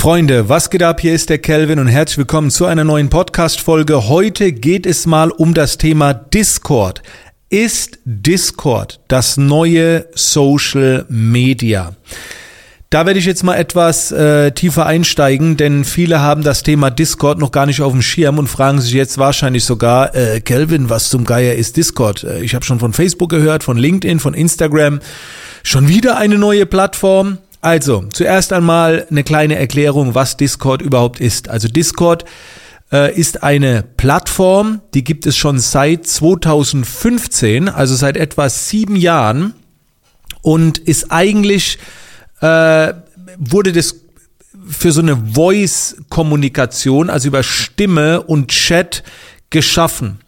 Freunde, was geht ab? Hier ist der Kelvin und herzlich willkommen zu einer neuen Podcast-Folge. Heute geht es mal um das Thema Discord. Ist Discord das neue Social Media? Da werde ich jetzt mal etwas äh, tiefer einsteigen, denn viele haben das Thema Discord noch gar nicht auf dem Schirm und fragen sich jetzt wahrscheinlich sogar, äh, Kelvin, was zum Geier ist Discord? Äh, ich habe schon von Facebook gehört, von LinkedIn, von Instagram. Schon wieder eine neue Plattform? Also, zuerst einmal eine kleine Erklärung, was Discord überhaupt ist. Also Discord äh, ist eine Plattform, die gibt es schon seit 2015, also seit etwa sieben Jahren und ist eigentlich, äh, wurde das für so eine Voice-Kommunikation, also über Stimme und Chat geschaffen.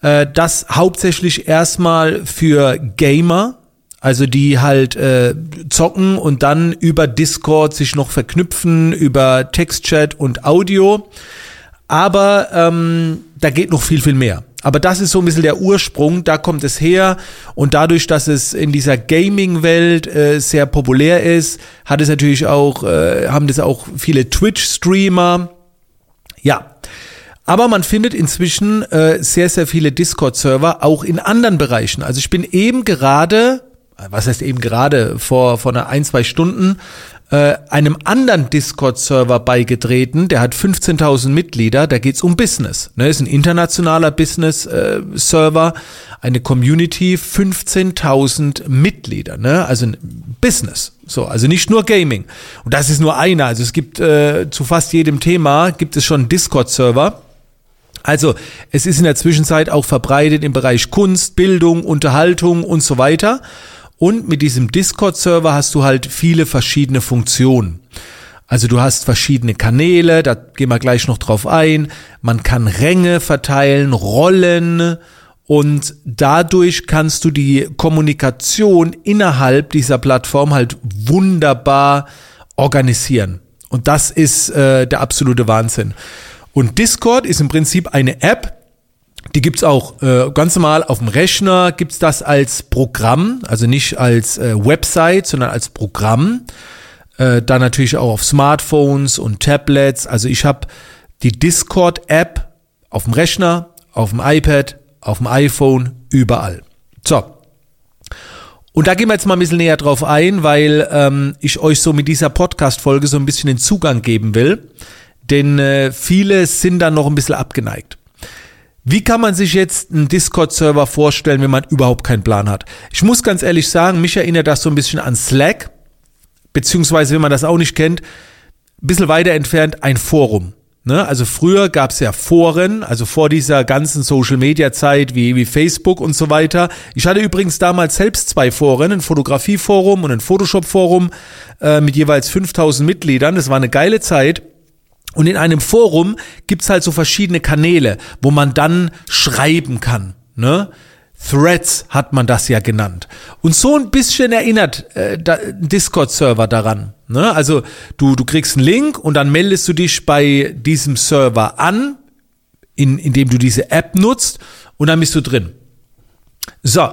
Äh, das hauptsächlich erstmal für Gamer, also die halt äh, zocken und dann über Discord sich noch verknüpfen, über Textchat und Audio. Aber ähm, da geht noch viel, viel mehr. Aber das ist so ein bisschen der Ursprung, da kommt es her. Und dadurch, dass es in dieser Gaming-Welt äh, sehr populär ist, hat es natürlich auch, äh, haben das auch viele Twitch-Streamer. Ja. Aber man findet inzwischen äh, sehr, sehr viele Discord-Server auch in anderen Bereichen. Also ich bin eben gerade was heißt eben gerade vor, vor einer ein, zwei Stunden, äh, einem anderen Discord-Server beigetreten, der hat 15.000 Mitglieder, da geht's um Business. Ne, ist ein internationaler Business-Server, äh, eine Community, 15.000 Mitglieder, ne, also ein Business. So, also nicht nur Gaming. Und das ist nur einer. Also es gibt äh, zu fast jedem Thema gibt es schon Discord-Server. Also es ist in der Zwischenzeit auch verbreitet im Bereich Kunst, Bildung, Unterhaltung und so weiter. Und mit diesem Discord-Server hast du halt viele verschiedene Funktionen. Also du hast verschiedene Kanäle, da gehen wir gleich noch drauf ein. Man kann Ränge verteilen, Rollen und dadurch kannst du die Kommunikation innerhalb dieser Plattform halt wunderbar organisieren. Und das ist äh, der absolute Wahnsinn. Und Discord ist im Prinzip eine App, die gibt's auch äh, ganz normal auf dem Rechner, gibt's das als Programm, also nicht als äh, Website, sondern als Programm. Äh, dann natürlich auch auf Smartphones und Tablets. Also ich habe die Discord-App auf dem Rechner, auf dem iPad, auf dem iPhone, überall. So. Und da gehen wir jetzt mal ein bisschen näher drauf ein, weil ähm, ich euch so mit dieser Podcast-Folge so ein bisschen den Zugang geben will. Denn äh, viele sind dann noch ein bisschen abgeneigt. Wie kann man sich jetzt einen Discord-Server vorstellen, wenn man überhaupt keinen Plan hat? Ich muss ganz ehrlich sagen, mich erinnert das so ein bisschen an Slack, beziehungsweise, wenn man das auch nicht kennt, ein bisschen weiter entfernt ein Forum. Ne? Also früher gab es ja Foren, also vor dieser ganzen Social-Media-Zeit wie, wie Facebook und so weiter. Ich hatte übrigens damals selbst zwei Foren, ein Fotografie-Forum und ein Photoshop-Forum äh, mit jeweils 5000 Mitgliedern. Das war eine geile Zeit. Und in einem Forum gibt's halt so verschiedene Kanäle, wo man dann schreiben kann. Ne? Threads hat man das ja genannt. Und so ein bisschen erinnert äh, Discord-Server daran. Ne? Also du, du kriegst einen Link und dann meldest du dich bei diesem Server an, in, indem du diese App nutzt und dann bist du drin. So,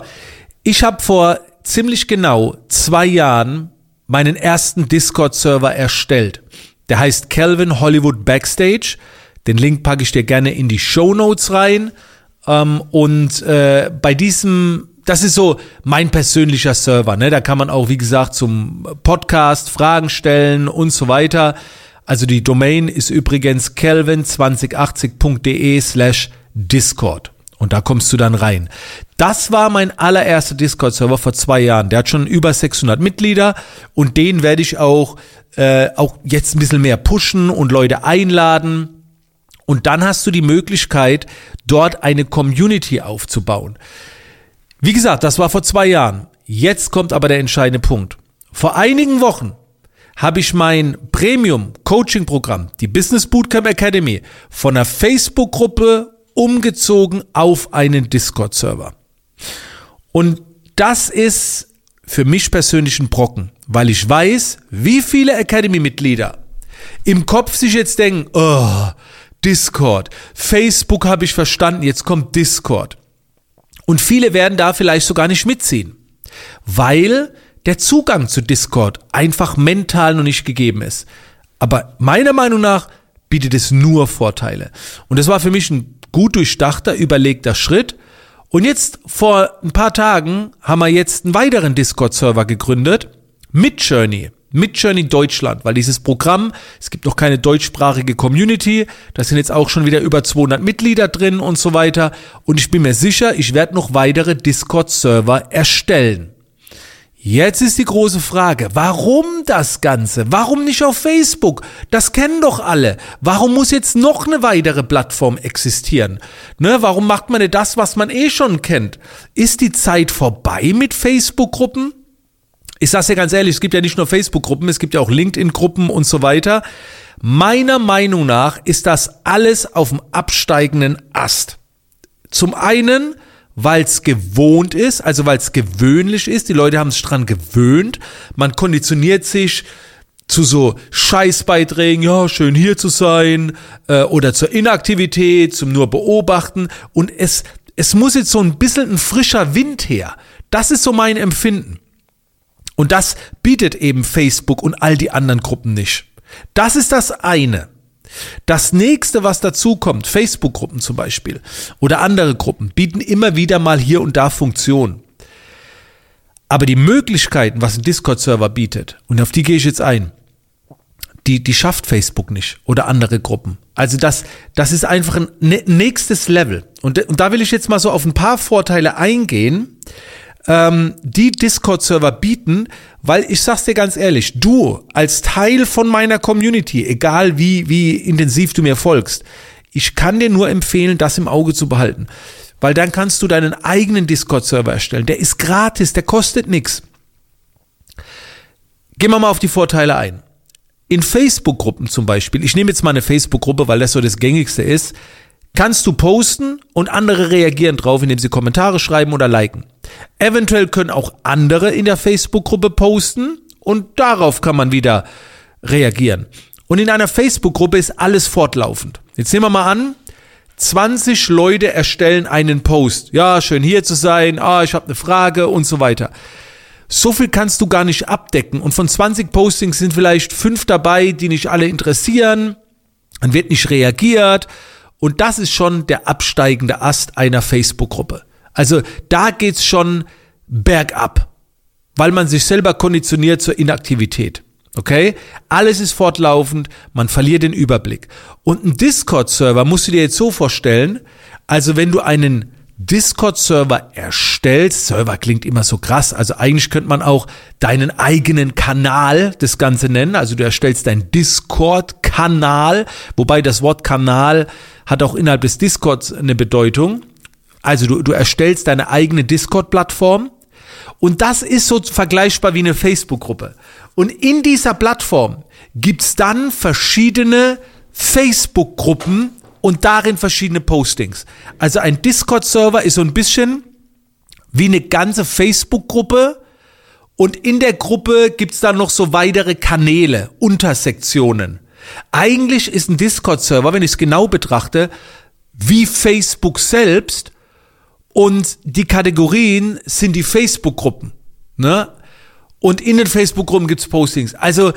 ich habe vor ziemlich genau zwei Jahren meinen ersten Discord-Server erstellt. Der heißt Calvin Hollywood Backstage. Den Link packe ich dir gerne in die Show Notes rein. Ähm, und äh, bei diesem, das ist so mein persönlicher Server. Ne? Da kann man auch, wie gesagt, zum Podcast Fragen stellen und so weiter. Also die Domain ist übrigens kelvin2080.de slash Discord. Und da kommst du dann rein. Das war mein allererster Discord-Server vor zwei Jahren. Der hat schon über 600 Mitglieder und den werde ich auch, äh, auch jetzt ein bisschen mehr pushen und Leute einladen. Und dann hast du die Möglichkeit, dort eine Community aufzubauen. Wie gesagt, das war vor zwei Jahren. Jetzt kommt aber der entscheidende Punkt. Vor einigen Wochen habe ich mein Premium Coaching Programm, die Business Bootcamp Academy, von einer Facebook-Gruppe umgezogen auf einen Discord-Server. Und das ist für mich persönlich ein Brocken, weil ich weiß, wie viele Academy-Mitglieder im Kopf sich jetzt denken, oh, Discord, Facebook habe ich verstanden, jetzt kommt Discord. Und viele werden da vielleicht sogar nicht mitziehen, weil der Zugang zu Discord einfach mental noch nicht gegeben ist. Aber meiner Meinung nach bietet es nur Vorteile. Und das war für mich ein gut durchdachter, überlegter Schritt. Und jetzt vor ein paar Tagen haben wir jetzt einen weiteren Discord-Server gegründet mit Journey. Mit Journey Deutschland, weil dieses Programm, es gibt noch keine deutschsprachige Community, da sind jetzt auch schon wieder über 200 Mitglieder drin und so weiter. Und ich bin mir sicher, ich werde noch weitere Discord-Server erstellen. Jetzt ist die große Frage, warum das Ganze? Warum nicht auf Facebook? Das kennen doch alle. Warum muss jetzt noch eine weitere Plattform existieren? Ne, warum macht man nicht das, was man eh schon kennt? Ist die Zeit vorbei mit Facebook-Gruppen? Ich sag's dir ganz ehrlich, es gibt ja nicht nur Facebook-Gruppen, es gibt ja auch LinkedIn-Gruppen und so weiter. Meiner Meinung nach ist das alles auf dem absteigenden Ast. Zum einen, weil es gewohnt ist, also weil es gewöhnlich ist. Die Leute haben sich dran gewöhnt. Man konditioniert sich zu so Scheißbeiträgen, ja, schön hier zu sein, äh, oder zur Inaktivität, zum nur beobachten. Und es, es muss jetzt so ein bisschen ein frischer Wind her. Das ist so mein Empfinden. Und das bietet eben Facebook und all die anderen Gruppen nicht. Das ist das eine. Das nächste, was dazu kommt, Facebook-Gruppen zum Beispiel oder andere Gruppen, bieten immer wieder mal hier und da Funktionen. Aber die Möglichkeiten, was ein Discord-Server bietet, und auf die gehe ich jetzt ein, die, die schafft Facebook nicht oder andere Gruppen. Also das, das ist einfach ein nächstes Level. Und, und da will ich jetzt mal so auf ein paar Vorteile eingehen, ähm, die Discord-Server bieten, weil ich sag's dir ganz ehrlich, du als Teil von meiner Community, egal wie, wie intensiv du mir folgst, ich kann dir nur empfehlen, das im Auge zu behalten. Weil dann kannst du deinen eigenen Discord-Server erstellen. Der ist gratis, der kostet nichts. Gehen wir mal auf die Vorteile ein. In Facebook-Gruppen zum Beispiel, ich nehme jetzt mal eine Facebook-Gruppe, weil das so das gängigste ist, kannst du posten und andere reagieren drauf, indem sie Kommentare schreiben oder liken. Eventuell können auch andere in der Facebook-Gruppe posten und darauf kann man wieder reagieren. Und in einer Facebook-Gruppe ist alles fortlaufend. Jetzt nehmen wir mal an, 20 Leute erstellen einen Post. Ja, schön hier zu sein. Ah, ich habe eine Frage und so weiter. So viel kannst du gar nicht abdecken. Und von 20 Postings sind vielleicht fünf dabei, die nicht alle interessieren. Dann wird nicht reagiert. Und das ist schon der absteigende Ast einer Facebook-Gruppe. Also da geht's schon bergab, weil man sich selber konditioniert zur Inaktivität. Okay? Alles ist fortlaufend, man verliert den Überblick. Und ein Discord-Server musst du dir jetzt so vorstellen, also wenn du einen Discord-Server erstellst, Server klingt immer so krass, also eigentlich könnte man auch deinen eigenen Kanal das Ganze nennen, also du erstellst deinen Discord-Kanal, wobei das Wort Kanal hat auch innerhalb des Discords eine Bedeutung. Also du, du erstellst deine eigene Discord-Plattform. Und das ist so vergleichbar wie eine Facebook-Gruppe. Und in dieser Plattform gibt's dann verschiedene Facebook-Gruppen und darin verschiedene Postings. Also ein Discord-Server ist so ein bisschen wie eine ganze Facebook-Gruppe und in der Gruppe gibt's dann noch so weitere Kanäle, Untersektionen. Eigentlich ist ein Discord-Server, wenn ich es genau betrachte, wie Facebook selbst und die Kategorien sind die Facebook-Gruppen. Ne? Und in den Facebook-Gruppen gibt's Postings. Also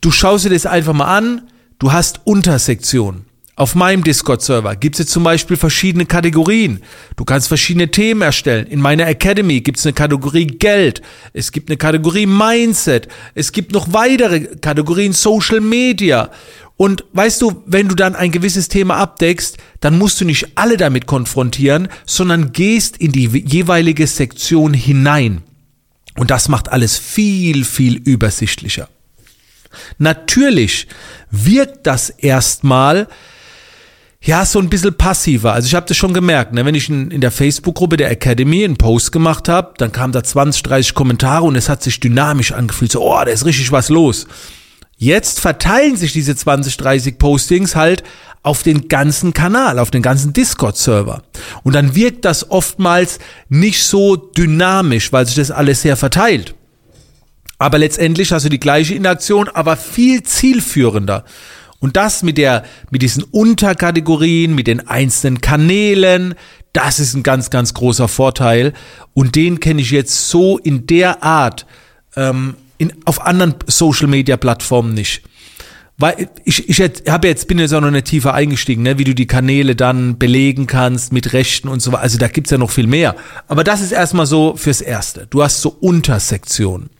du schaust dir das einfach mal an, du hast Untersektionen. Auf meinem Discord-Server gibt es jetzt zum Beispiel verschiedene Kategorien. Du kannst verschiedene Themen erstellen. In meiner Academy gibt es eine Kategorie Geld. Es gibt eine Kategorie Mindset. Es gibt noch weitere Kategorien Social Media. Und weißt du, wenn du dann ein gewisses Thema abdeckst, dann musst du nicht alle damit konfrontieren, sondern gehst in die jeweilige Sektion hinein. Und das macht alles viel, viel übersichtlicher. Natürlich wirkt das erstmal ja, so ein bisschen passiver. Also ich habe das schon gemerkt, ne? wenn ich in, in der Facebook-Gruppe der Academy einen Post gemacht habe, dann kamen da 20, 30 Kommentare und es hat sich dynamisch angefühlt, so, oh, da ist richtig was los. Jetzt verteilen sich diese 20, 30 Postings halt auf den ganzen Kanal, auf den ganzen Discord-Server. Und dann wirkt das oftmals nicht so dynamisch, weil sich das alles sehr verteilt. Aber letztendlich hast du die gleiche Interaktion, aber viel zielführender. Und das mit der, mit diesen Unterkategorien, mit den einzelnen Kanälen, das ist ein ganz, ganz großer Vorteil. Und den kenne ich jetzt so in der Art ähm, in, auf anderen Social Media Plattformen nicht. weil ich, ich habe jetzt, bin jetzt auch noch nicht tiefer eingestiegen, ne, wie du die Kanäle dann belegen kannst mit Rechten und so weiter. Also da gibt's ja noch viel mehr. Aber das ist erstmal so fürs Erste. Du hast so Untersektionen.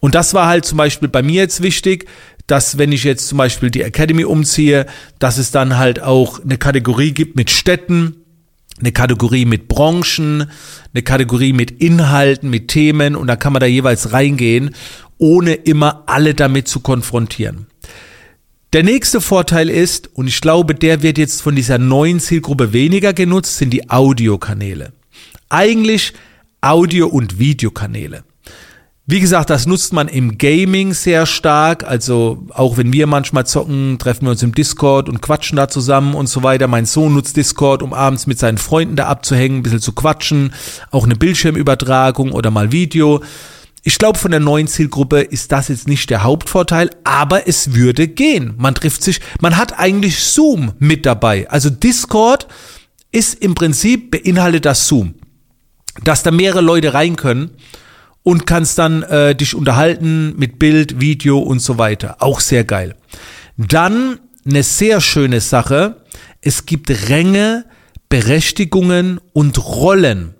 Und das war halt zum Beispiel bei mir jetzt wichtig, dass wenn ich jetzt zum Beispiel die Academy umziehe, dass es dann halt auch eine Kategorie gibt mit Städten, eine Kategorie mit Branchen, eine Kategorie mit Inhalten, mit Themen und da kann man da jeweils reingehen, ohne immer alle damit zu konfrontieren. Der nächste Vorteil ist, und ich glaube, der wird jetzt von dieser neuen Zielgruppe weniger genutzt, sind die Audiokanäle. Eigentlich Audio- und Videokanäle. Wie gesagt, das nutzt man im Gaming sehr stark. Also auch wenn wir manchmal zocken, treffen wir uns im Discord und quatschen da zusammen und so weiter. Mein Sohn nutzt Discord, um abends mit seinen Freunden da abzuhängen, ein bisschen zu quatschen. Auch eine Bildschirmübertragung oder mal Video. Ich glaube, von der neuen Zielgruppe ist das jetzt nicht der Hauptvorteil, aber es würde gehen. Man trifft sich, man hat eigentlich Zoom mit dabei. Also Discord ist im Prinzip beinhaltet das Zoom, dass da mehrere Leute rein können und kannst dann äh, dich unterhalten mit Bild, Video und so weiter. Auch sehr geil. Dann eine sehr schöne Sache. Es gibt Ränge, Berechtigungen und Rollen.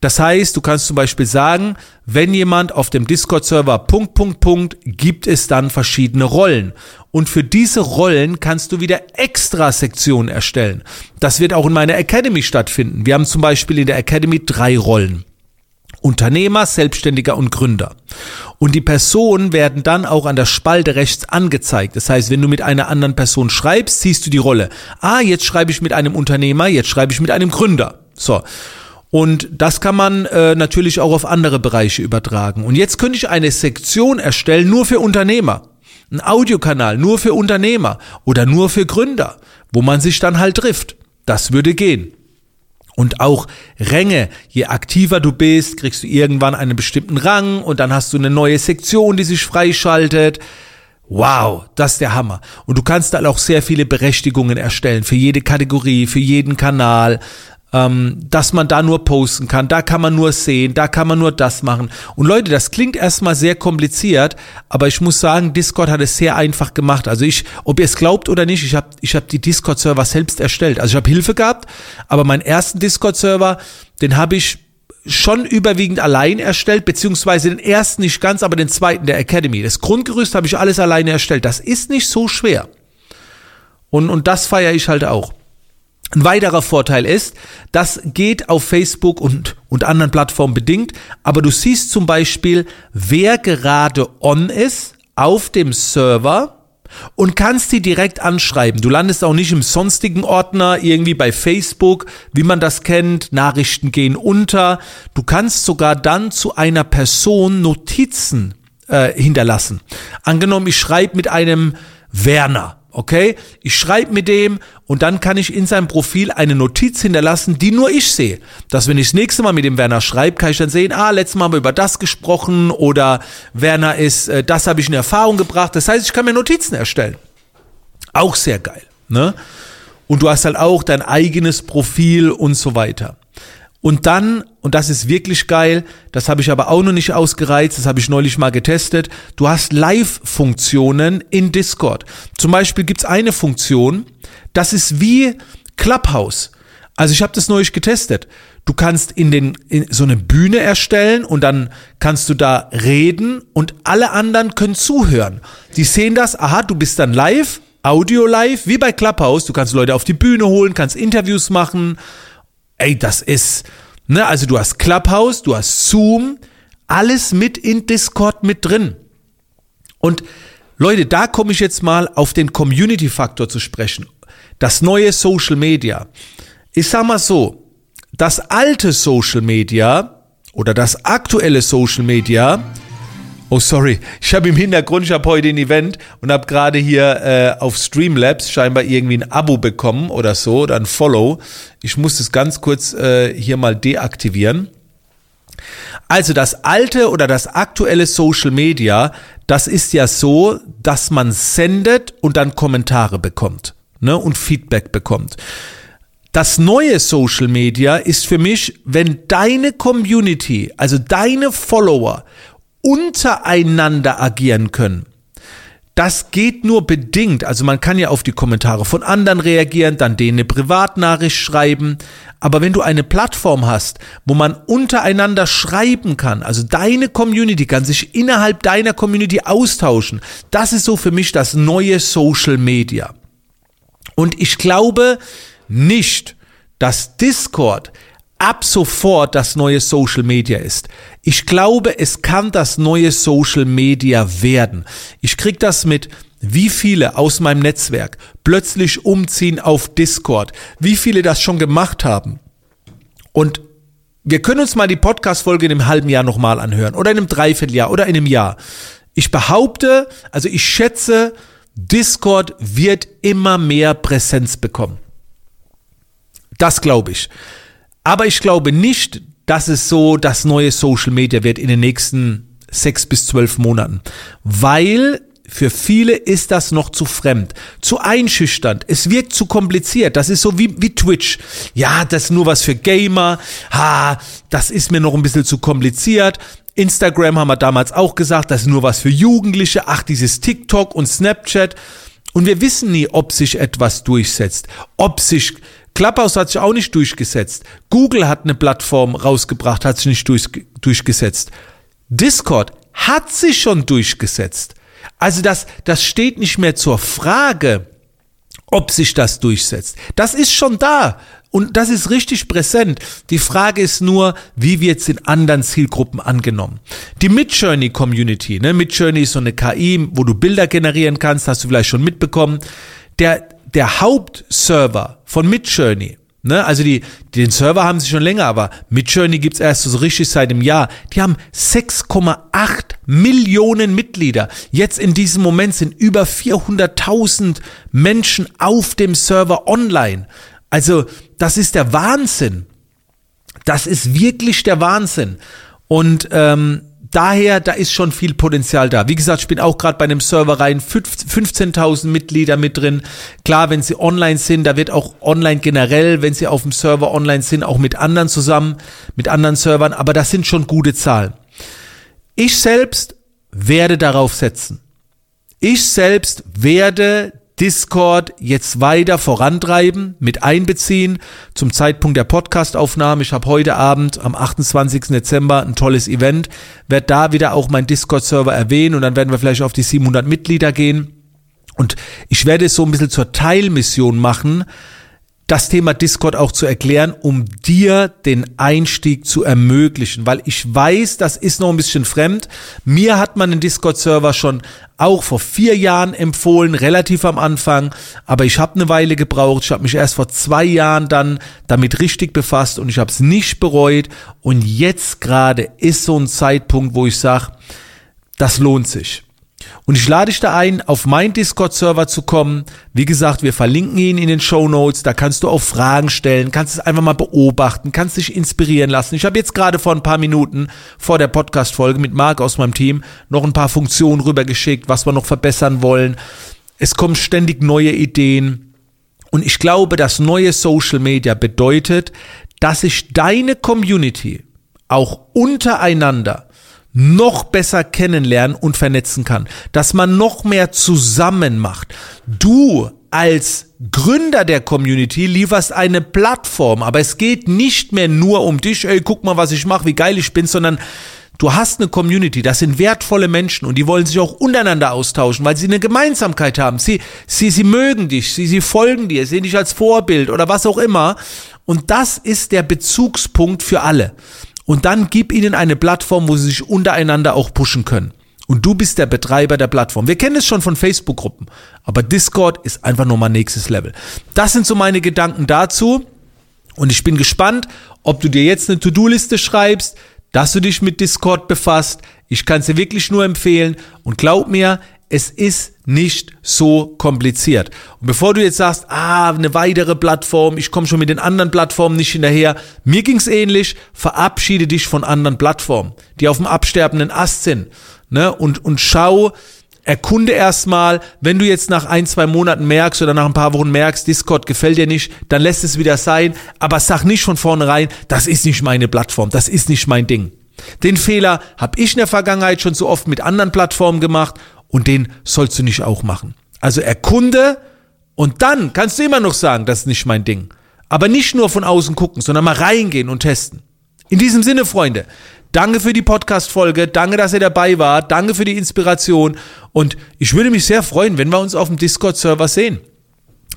Das heißt, du kannst zum Beispiel sagen, wenn jemand auf dem Discord-Server Punkt, Punkt, Punkt, gibt es dann verschiedene Rollen. Und für diese Rollen kannst du wieder extra Sektionen erstellen. Das wird auch in meiner Academy stattfinden. Wir haben zum Beispiel in der Academy drei Rollen. Unternehmer, Selbstständiger und Gründer. Und die Personen werden dann auch an der Spalte rechts angezeigt. Das heißt, wenn du mit einer anderen Person schreibst, siehst du die Rolle. Ah, jetzt schreibe ich mit einem Unternehmer, jetzt schreibe ich mit einem Gründer. So. Und das kann man äh, natürlich auch auf andere Bereiche übertragen. Und jetzt könnte ich eine Sektion erstellen nur für Unternehmer. Ein Audiokanal nur für Unternehmer oder nur für Gründer, wo man sich dann halt trifft. Das würde gehen. Und auch Ränge. Je aktiver du bist, kriegst du irgendwann einen bestimmten Rang und dann hast du eine neue Sektion, die sich freischaltet. Wow, das ist der Hammer. Und du kannst dann auch sehr viele Berechtigungen erstellen für jede Kategorie, für jeden Kanal ähm, dass man da nur posten kann, da kann man nur sehen, da kann man nur das machen. Und Leute, das klingt erstmal sehr kompliziert, aber ich muss sagen, Discord hat es sehr einfach gemacht. Also ich, ob ihr es glaubt oder nicht, ich habe ich hab die Discord-Server selbst erstellt. Also ich habe Hilfe gehabt, aber meinen ersten Discord-Server, den habe ich schon überwiegend allein erstellt, beziehungsweise den ersten nicht ganz, aber den zweiten der Academy. Das Grundgerüst habe ich alles alleine erstellt. Das ist nicht so schwer. Und, und das feiere ich halt auch. Ein weiterer Vorteil ist, das geht auf Facebook und, und anderen Plattformen bedingt, aber du siehst zum Beispiel, wer gerade on ist auf dem Server und kannst die direkt anschreiben. Du landest auch nicht im sonstigen Ordner, irgendwie bei Facebook, wie man das kennt, Nachrichten gehen unter. Du kannst sogar dann zu einer Person Notizen äh, hinterlassen. Angenommen, ich schreibe mit einem Werner Okay, ich schreibe mit dem und dann kann ich in seinem Profil eine Notiz hinterlassen, die nur ich sehe. Dass wenn ich das nächste Mal mit dem Werner schreibe, kann ich dann sehen, ah, letztes Mal haben wir über das gesprochen oder Werner ist, äh, das habe ich in Erfahrung gebracht. Das heißt, ich kann mir Notizen erstellen. Auch sehr geil. Ne? Und du hast halt auch dein eigenes Profil und so weiter. Und dann, und das ist wirklich geil, das habe ich aber auch noch nicht ausgereizt, das habe ich neulich mal getestet, du hast Live-Funktionen in Discord. Zum Beispiel gibt's eine Funktion, das ist wie Clubhouse. Also ich habe das neulich getestet. Du kannst in den in so eine Bühne erstellen und dann kannst du da reden und alle anderen können zuhören. Die sehen das, aha, du bist dann live, Audio live, wie bei Clubhouse. Du kannst Leute auf die Bühne holen, kannst Interviews machen ey, das ist, ne, also du hast Clubhouse, du hast Zoom, alles mit in Discord mit drin. Und Leute, da komme ich jetzt mal auf den Community-Faktor zu sprechen. Das neue Social Media. Ich sag mal so, das alte Social Media oder das aktuelle Social Media Oh, sorry. Ich habe im Hintergrund, ich habe heute ein Event und habe gerade hier äh, auf Streamlabs scheinbar irgendwie ein Abo bekommen oder so oder ein Follow. Ich muss das ganz kurz äh, hier mal deaktivieren. Also das alte oder das aktuelle Social Media, das ist ja so, dass man sendet und dann Kommentare bekommt ne, und Feedback bekommt. Das neue Social Media ist für mich, wenn deine Community, also deine Follower untereinander agieren können. das geht nur bedingt. Also man kann ja auf die Kommentare von anderen reagieren, dann denen eine Privatnachricht schreiben. Aber wenn du eine Plattform hast, wo man untereinander schreiben kann, also deine Community kann sich innerhalb deiner Community austauschen, das ist so für mich das neue Social Media. Und ich glaube nicht, dass Discord ab sofort das neue Social Media ist. Ich glaube, es kann das neue Social Media werden. Ich krieg das mit, wie viele aus meinem Netzwerk plötzlich umziehen auf Discord, wie viele das schon gemacht haben. Und wir können uns mal die Podcast-Folge in einem halben Jahr nochmal anhören oder in einem Dreivierteljahr oder in einem Jahr. Ich behaupte, also ich schätze, Discord wird immer mehr Präsenz bekommen. Das glaube ich. Aber ich glaube nicht, dass es so das neue Social Media wird in den nächsten sechs bis zwölf Monaten, weil für viele ist das noch zu fremd, zu einschüchternd. Es wirkt zu kompliziert. Das ist so wie, wie Twitch. Ja, das ist nur was für Gamer. Ha, das ist mir noch ein bisschen zu kompliziert. Instagram haben wir damals auch gesagt, das ist nur was für Jugendliche. Ach, dieses TikTok und Snapchat. Und wir wissen nie, ob sich etwas durchsetzt, ob sich Clubhouse hat sich auch nicht durchgesetzt. Google hat eine Plattform rausgebracht, hat sich nicht durch, durchgesetzt. Discord hat sich schon durchgesetzt. Also das, das steht nicht mehr zur Frage, ob sich das durchsetzt. Das ist schon da. Und das ist richtig präsent. Die Frage ist nur, wie wird es in anderen Zielgruppen angenommen? Die Midjourney Community, ne? Midjourney ist so eine KI, wo du Bilder generieren kannst, hast du vielleicht schon mitbekommen. Der, der Hauptserver von Midjourney, ne, also die, den Server haben sie schon länger, aber Midjourney gibt's erst so richtig seit einem Jahr. Die haben 6,8 Millionen Mitglieder. Jetzt in diesem Moment sind über 400.000 Menschen auf dem Server online. Also das ist der Wahnsinn. Das ist wirklich der Wahnsinn. Und ähm, daher, da ist schon viel Potenzial da. Wie gesagt, ich bin auch gerade bei einem Server rein, 15.000 Mitglieder mit drin. Klar, wenn sie online sind, da wird auch online generell, wenn sie auf dem Server online sind, auch mit anderen zusammen, mit anderen Servern, aber das sind schon gute Zahlen. Ich selbst werde darauf setzen. Ich selbst werde Discord jetzt weiter vorantreiben, mit einbeziehen zum Zeitpunkt der Podcastaufnahme. Ich habe heute Abend am 28. Dezember ein tolles Event, werde da wieder auch meinen Discord-Server erwähnen und dann werden wir vielleicht auf die 700 Mitglieder gehen. Und ich werde es so ein bisschen zur Teilmission machen, das Thema Discord auch zu erklären, um dir den Einstieg zu ermöglichen, weil ich weiß, das ist noch ein bisschen fremd. Mir hat man den Discord-Server schon auch vor vier Jahren empfohlen, relativ am Anfang, aber ich habe eine Weile gebraucht. Ich habe mich erst vor zwei Jahren dann damit richtig befasst und ich habe es nicht bereut. Und jetzt gerade ist so ein Zeitpunkt, wo ich sage, das lohnt sich. Und ich lade dich da ein, auf meinen Discord-Server zu kommen. Wie gesagt, wir verlinken ihn in den Show Notes. Da kannst du auch Fragen stellen, kannst es einfach mal beobachten, kannst dich inspirieren lassen. Ich habe jetzt gerade vor ein paar Minuten vor der Podcast-Folge mit Marc aus meinem Team noch ein paar Funktionen rübergeschickt, was wir noch verbessern wollen. Es kommen ständig neue Ideen. Und ich glaube, das neue Social Media bedeutet, dass sich deine Community auch untereinander noch besser kennenlernen und vernetzen kann, dass man noch mehr zusammen macht. Du als Gründer der Community lieferst eine Plattform, aber es geht nicht mehr nur um dich, ey, guck mal, was ich mache, wie geil ich bin, sondern du hast eine Community, das sind wertvolle Menschen und die wollen sich auch untereinander austauschen, weil sie eine Gemeinsamkeit haben. Sie, sie, sie mögen dich, sie, sie folgen dir, sehen dich als Vorbild oder was auch immer. Und das ist der Bezugspunkt für alle. Und dann gib ihnen eine Plattform, wo sie sich untereinander auch pushen können. Und du bist der Betreiber der Plattform. Wir kennen es schon von Facebook-Gruppen, aber Discord ist einfach nochmal nächstes Level. Das sind so meine Gedanken dazu. Und ich bin gespannt, ob du dir jetzt eine To-Do-Liste schreibst, dass du dich mit Discord befasst. Ich kann es dir wirklich nur empfehlen. Und glaub mir, es ist nicht so kompliziert. Und bevor du jetzt sagst, ah, eine weitere Plattform, ich komme schon mit den anderen Plattformen nicht hinterher, mir ging's ähnlich, verabschiede dich von anderen Plattformen, die auf dem absterbenden Ast sind. Ne? Und, und schau, erkunde erstmal, wenn du jetzt nach ein, zwei Monaten merkst oder nach ein paar Wochen merkst, Discord gefällt dir nicht, dann lässt es wieder sein, aber sag nicht von vornherein, das ist nicht meine Plattform, das ist nicht mein Ding. Den Fehler habe ich in der Vergangenheit schon so oft mit anderen Plattformen gemacht Und den sollst du nicht auch machen. Also erkunde und dann kannst du immer noch sagen, das ist nicht mein Ding. Aber nicht nur von außen gucken, sondern mal reingehen und testen. In diesem Sinne, Freunde, danke für die Podcast-Folge, danke, dass ihr dabei wart, danke für die Inspiration und ich würde mich sehr freuen, wenn wir uns auf dem Discord-Server sehen.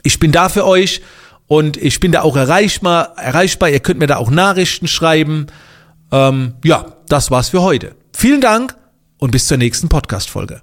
Ich bin da für euch und ich bin da auch erreichbar, erreichbar. Ihr könnt mir da auch Nachrichten schreiben. Ähm, ja, das war's für heute. Vielen Dank und bis zur nächsten Podcast-Folge.